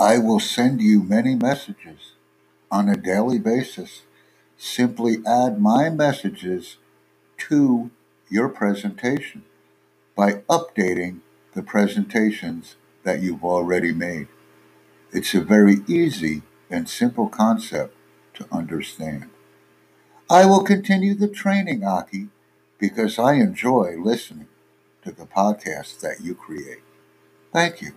I will send you many messages on a daily basis. Simply add my messages to your presentation by updating the presentations that you've already made. It's a very easy and simple concept to understand. I will continue the training, Aki, because I enjoy listening to the podcasts that you create. Thank you.